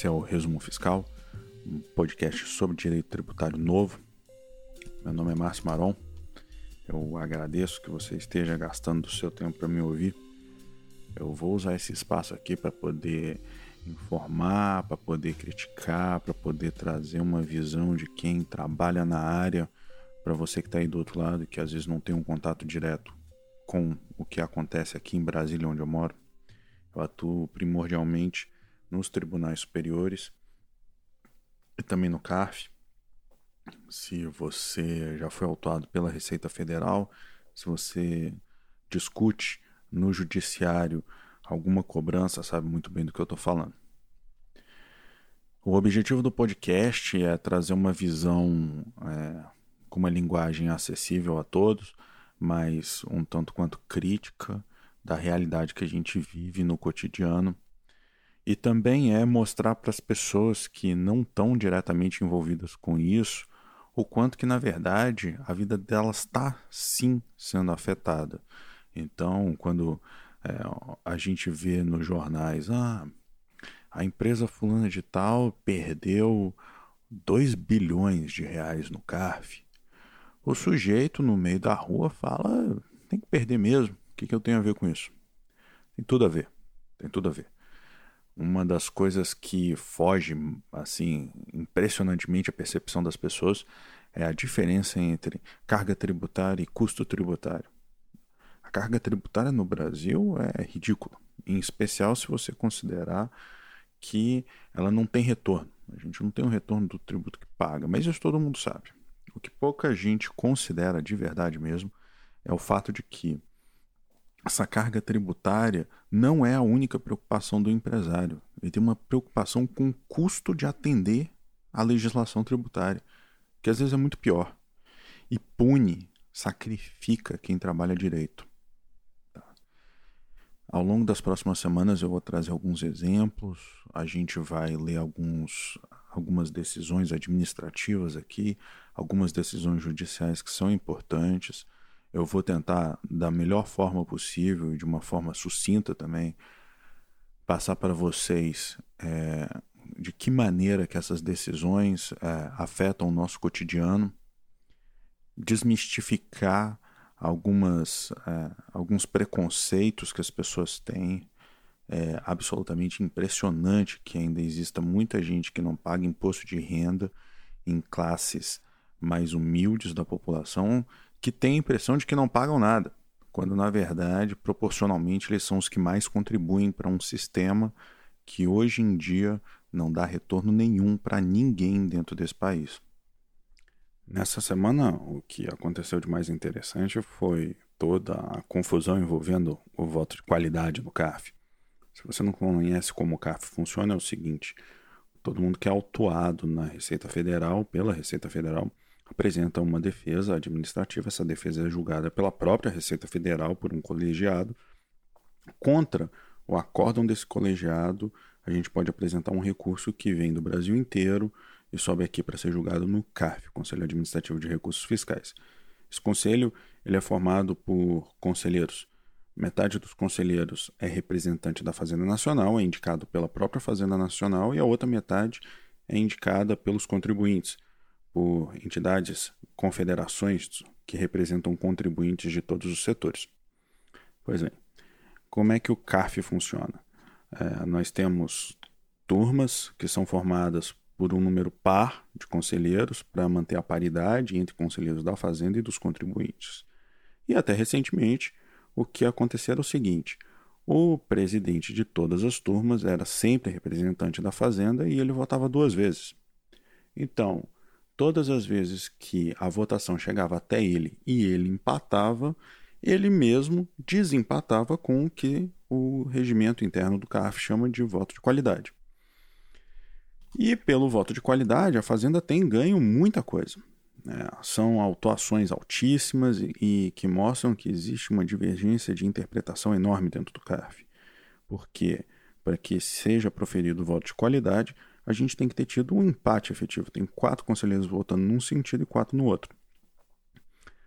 Esse é o Resumo Fiscal, um podcast sobre direito tributário novo. Meu nome é Márcio Maron. Eu agradeço que você esteja gastando o seu tempo para me ouvir. Eu vou usar esse espaço aqui para poder informar, para poder criticar, para poder trazer uma visão de quem trabalha na área para você que está aí do outro lado que às vezes não tem um contato direto com o que acontece aqui em Brasília, onde eu moro. Eu atuo primordialmente nos tribunais superiores e também no CARF. Se você já foi autuado pela Receita Federal, se você discute no judiciário alguma cobrança, sabe muito bem do que eu estou falando. O objetivo do podcast é trazer uma visão é, com uma linguagem acessível a todos, mas um tanto quanto crítica da realidade que a gente vive no cotidiano e também é mostrar para as pessoas que não estão diretamente envolvidas com isso o quanto que, na verdade, a vida delas está sim sendo afetada. Então, quando é, a gente vê nos jornais, ah, a empresa fulana de tal perdeu 2 bilhões de reais no CARF. O sujeito no meio da rua fala, tem que perder mesmo. O que, que eu tenho a ver com isso? Tem tudo a ver. Tem tudo a ver. Uma das coisas que foge, assim, impressionantemente a percepção das pessoas é a diferença entre carga tributária e custo tributário. A carga tributária no Brasil é ridícula, em especial se você considerar que ela não tem retorno. A gente não tem um retorno do tributo que paga, mas isso todo mundo sabe. O que pouca gente considera de verdade mesmo é o fato de que essa carga tributária não é a única preocupação do empresário. Ele tem uma preocupação com o custo de atender à legislação tributária, que às vezes é muito pior. E pune, sacrifica quem trabalha direito. Tá. Ao longo das próximas semanas eu vou trazer alguns exemplos, a gente vai ler alguns, algumas decisões administrativas aqui, algumas decisões judiciais que são importantes eu vou tentar, da melhor forma possível, de uma forma sucinta também, passar para vocês é, de que maneira que essas decisões é, afetam o nosso cotidiano, desmistificar algumas, é, alguns preconceitos que as pessoas têm. É absolutamente impressionante que ainda exista muita gente que não paga imposto de renda em classes mais humildes da população que têm a impressão de que não pagam nada, quando na verdade, proporcionalmente, eles são os que mais contribuem para um sistema que hoje em dia não dá retorno nenhum para ninguém dentro desse país. Nessa semana, o que aconteceu de mais interessante foi toda a confusão envolvendo o voto de qualidade no CAF. Se você não conhece como o CAF funciona, é o seguinte: todo mundo que é autuado na Receita Federal, pela Receita Federal, apresenta uma defesa administrativa. Essa defesa é julgada pela própria Receita Federal por um colegiado. Contra o acórdão desse colegiado, a gente pode apresentar um recurso que vem do Brasil inteiro e sobe aqui para ser julgado no CARF, Conselho Administrativo de Recursos Fiscais. Esse conselho ele é formado por conselheiros. Metade dos conselheiros é representante da Fazenda Nacional, é indicado pela própria Fazenda Nacional, e a outra metade é indicada pelos contribuintes por entidades, confederações que representam contribuintes de todos os setores. Pois bem, como é que o CARF funciona? É, nós temos turmas que são formadas por um número par de conselheiros para manter a paridade entre conselheiros da Fazenda e dos contribuintes. E até recentemente, o que acontecia era o seguinte: o presidente de todas as turmas era sempre representante da Fazenda e ele votava duas vezes. Então, todas as vezes que a votação chegava até ele e ele empatava, ele mesmo desempatava com o que o regimento interno do CAF chama de voto de qualidade. E pelo voto de qualidade, a Fazenda tem ganho muita coisa. É, são autuações altíssimas e, e, que mostram que existe uma divergência de interpretação enorme dentro do CAF. Porque, para que seja proferido o voto de qualidade, a gente tem que ter tido um empate efetivo. Tem quatro conselheiros votando num sentido e quatro no outro.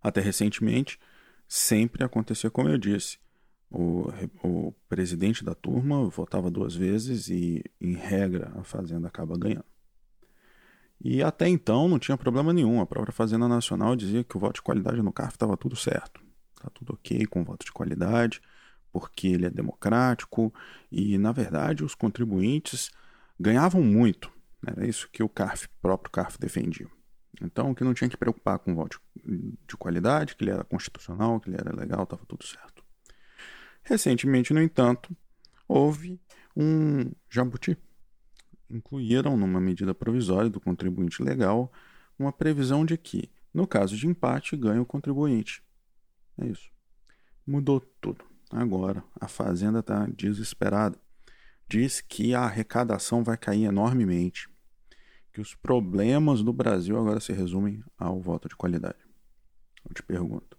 Até recentemente, sempre acontecia como eu disse. o, o presidente da turma votava duas vezes e, em regra, a Fazenda acaba ganhando. E até então não tinha problema nenhum. A própria Fazenda Nacional dizia que o voto de qualidade no CARF estava tudo certo. Está tudo ok com o voto de qualidade, porque ele é democrático e, na verdade, os contribuintes ganhavam muito. Era isso que o CARF, próprio CARF defendia. Então, que não tinha que preocupar com o voto de qualidade, que ele era constitucional, que ele era legal, estava tudo certo. Recentemente, no entanto, houve um jabuti incluíram numa medida provisória do contribuinte legal uma previsão de que, no caso de empate, ganha o contribuinte. É isso. Mudou tudo. Agora a Fazenda está desesperada. Diz que a arrecadação vai cair enormemente, que os problemas do Brasil agora se resumem ao voto de qualidade. Eu te pergunto,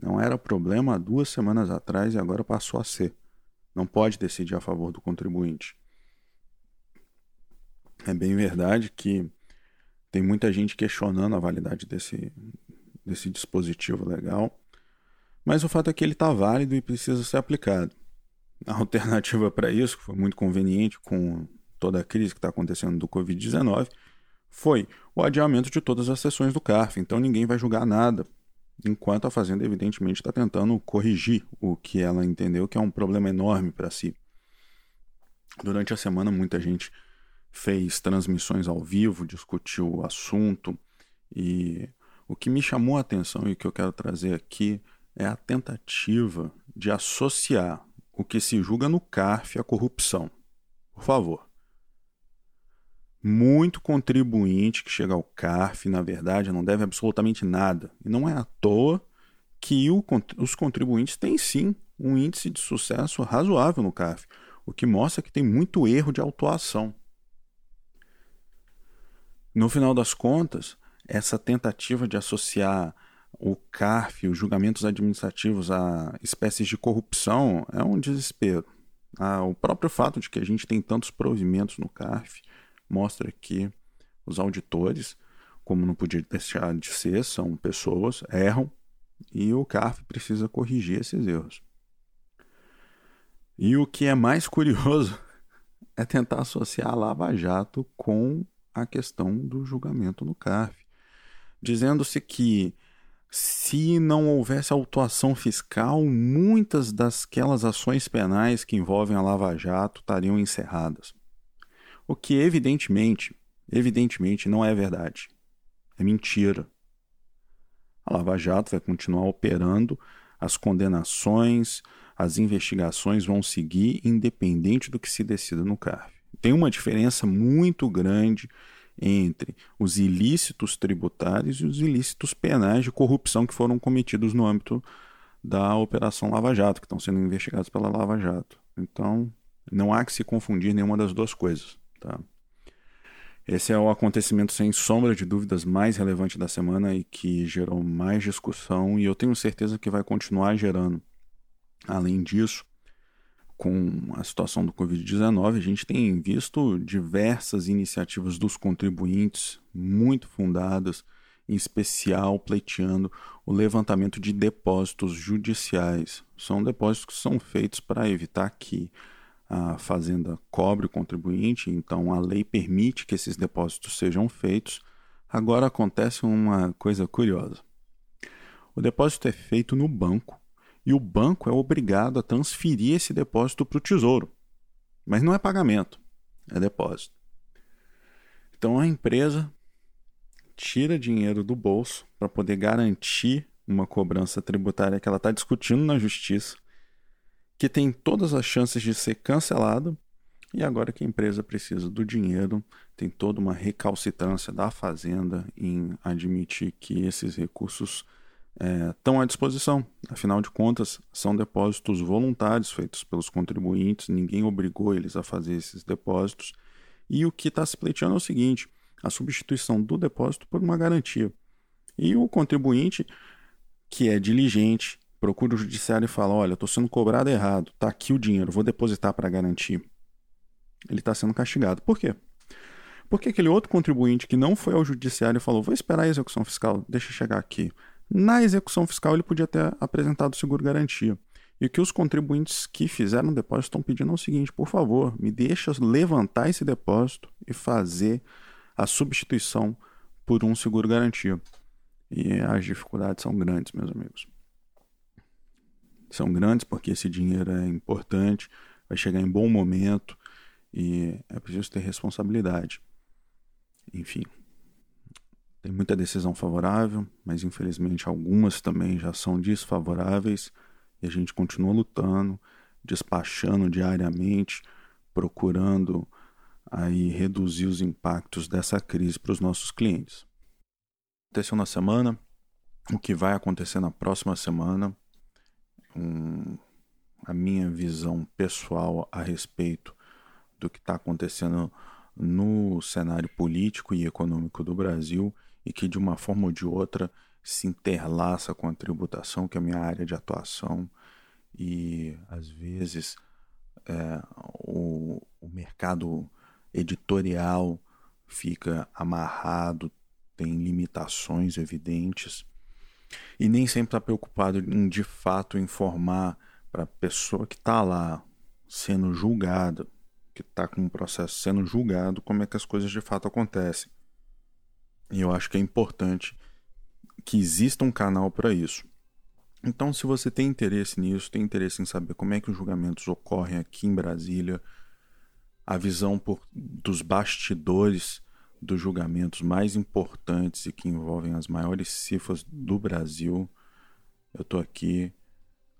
não era problema há duas semanas atrás e agora passou a ser. Não pode decidir a favor do contribuinte. É bem verdade que tem muita gente questionando a validade desse, desse dispositivo legal, mas o fato é que ele está válido e precisa ser aplicado. A alternativa para isso, que foi muito conveniente com toda a crise que está acontecendo do Covid-19, foi o adiamento de todas as sessões do CARF. Então ninguém vai julgar nada, enquanto a Fazenda, evidentemente, está tentando corrigir o que ela entendeu que é um problema enorme para si. Durante a semana, muita gente fez transmissões ao vivo, discutiu o assunto e o que me chamou a atenção e que eu quero trazer aqui é a tentativa de associar o que se julga no CARF à corrupção. Por favor. Muito contribuinte que chega ao CARF, na verdade, não deve absolutamente nada. E não é à toa que o, os contribuintes têm sim um índice de sucesso razoável no CARF, o que mostra que tem muito erro de autuação. No final das contas, essa tentativa de associar o CARF, os julgamentos administrativos a espécies de corrupção é um desespero. Ah, o próprio fato de que a gente tem tantos provimentos no CARF mostra que os auditores, como não podia deixar de ser, são pessoas, erram e o CARF precisa corrigir esses erros. E o que é mais curioso é tentar associar a Lava Jato com a questão do julgamento no CARF, dizendo-se que se não houvesse autuação fiscal, muitas dasquelas ações penais que envolvem a Lava Jato estariam encerradas. O que evidentemente, evidentemente não é verdade. É mentira. A Lava Jato vai continuar operando, as condenações, as investigações vão seguir independente do que se decida no CARF. Tem uma diferença muito grande entre os ilícitos tributários e os ilícitos penais de corrupção que foram cometidos no âmbito da Operação Lava Jato, que estão sendo investigados pela Lava Jato. Então, não há que se confundir nenhuma das duas coisas. Tá? Esse é o acontecimento, sem sombra de dúvidas, mais relevante da semana e que gerou mais discussão, e eu tenho certeza que vai continuar gerando. Além disso, com a situação do Covid-19, a gente tem visto diversas iniciativas dos contribuintes muito fundadas, em especial pleiteando o levantamento de depósitos judiciais. São depósitos que são feitos para evitar que a fazenda cobre o contribuinte, então a lei permite que esses depósitos sejam feitos. Agora acontece uma coisa curiosa. O depósito é feito no banco e o banco é obrigado a transferir esse depósito para o tesouro. Mas não é pagamento, é depósito. Então a empresa tira dinheiro do bolso para poder garantir uma cobrança tributária que ela está discutindo na justiça, que tem todas as chances de ser cancelado, e agora que a empresa precisa do dinheiro, tem toda uma recalcitrância da Fazenda em admitir que esses recursos é, estão à disposição. Afinal de contas, são depósitos voluntários feitos pelos contribuintes, ninguém obrigou eles a fazer esses depósitos. E o que está se pleiteando é o seguinte: a substituição do depósito por uma garantia. E o contribuinte, que é diligente, procura o judiciário e fala: Olha, estou sendo cobrado errado, está aqui o dinheiro, vou depositar para garantir. Ele está sendo castigado. Por quê? Porque aquele outro contribuinte que não foi ao judiciário e falou: Vou esperar a execução fiscal, deixa chegar aqui. Na execução fiscal, ele podia ter apresentado seguro-garantia. E o que os contribuintes que fizeram o depósito estão pedindo é o seguinte: por favor, me deixa levantar esse depósito e fazer a substituição por um seguro garantia. E as dificuldades são grandes, meus amigos. São grandes porque esse dinheiro é importante, vai chegar em bom momento e é preciso ter responsabilidade. Enfim, tem muita decisão favorável, mas infelizmente algumas também já são desfavoráveis e a gente continua lutando, despachando diariamente, procurando aí reduzir os impactos dessa crise para os nossos clientes. Aconteceu na semana, o que vai acontecer na próxima semana, um, a minha visão pessoal a respeito do que está acontecendo no cenário político e econômico do Brasil e que de uma forma ou de outra se interlaça com a tributação, que é a minha área de atuação, e às vezes é, o, o mercado editorial fica amarrado, tem limitações evidentes, e nem sempre está preocupado em de fato informar para a pessoa que está lá sendo julgada que está com um processo sendo julgado, como é que as coisas de fato acontecem. E eu acho que é importante que exista um canal para isso. Então, se você tem interesse nisso, tem interesse em saber como é que os julgamentos ocorrem aqui em Brasília, a visão por, dos bastidores dos julgamentos mais importantes e que envolvem as maiores cifras do Brasil, eu estou aqui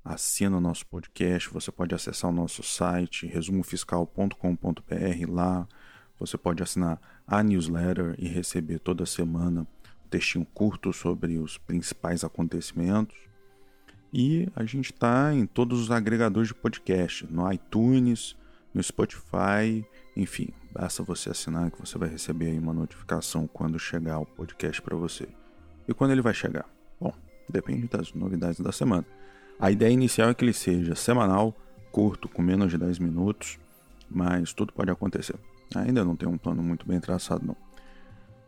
assina o nosso podcast, você pode acessar o nosso site resumofiscal.com.br lá, você pode assinar a newsletter e receber toda semana um textinho curto sobre os principais acontecimentos. E a gente está em todos os agregadores de podcast, no iTunes, no Spotify, enfim, basta você assinar que você vai receber aí uma notificação quando chegar o podcast para você. E quando ele vai chegar? Bom, depende das novidades da semana. A ideia inicial é que ele seja semanal, curto, com menos de 10 minutos, mas tudo pode acontecer. Ainda não tem um plano muito bem traçado, não.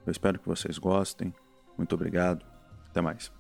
Eu espero que vocês gostem. Muito obrigado. Até mais.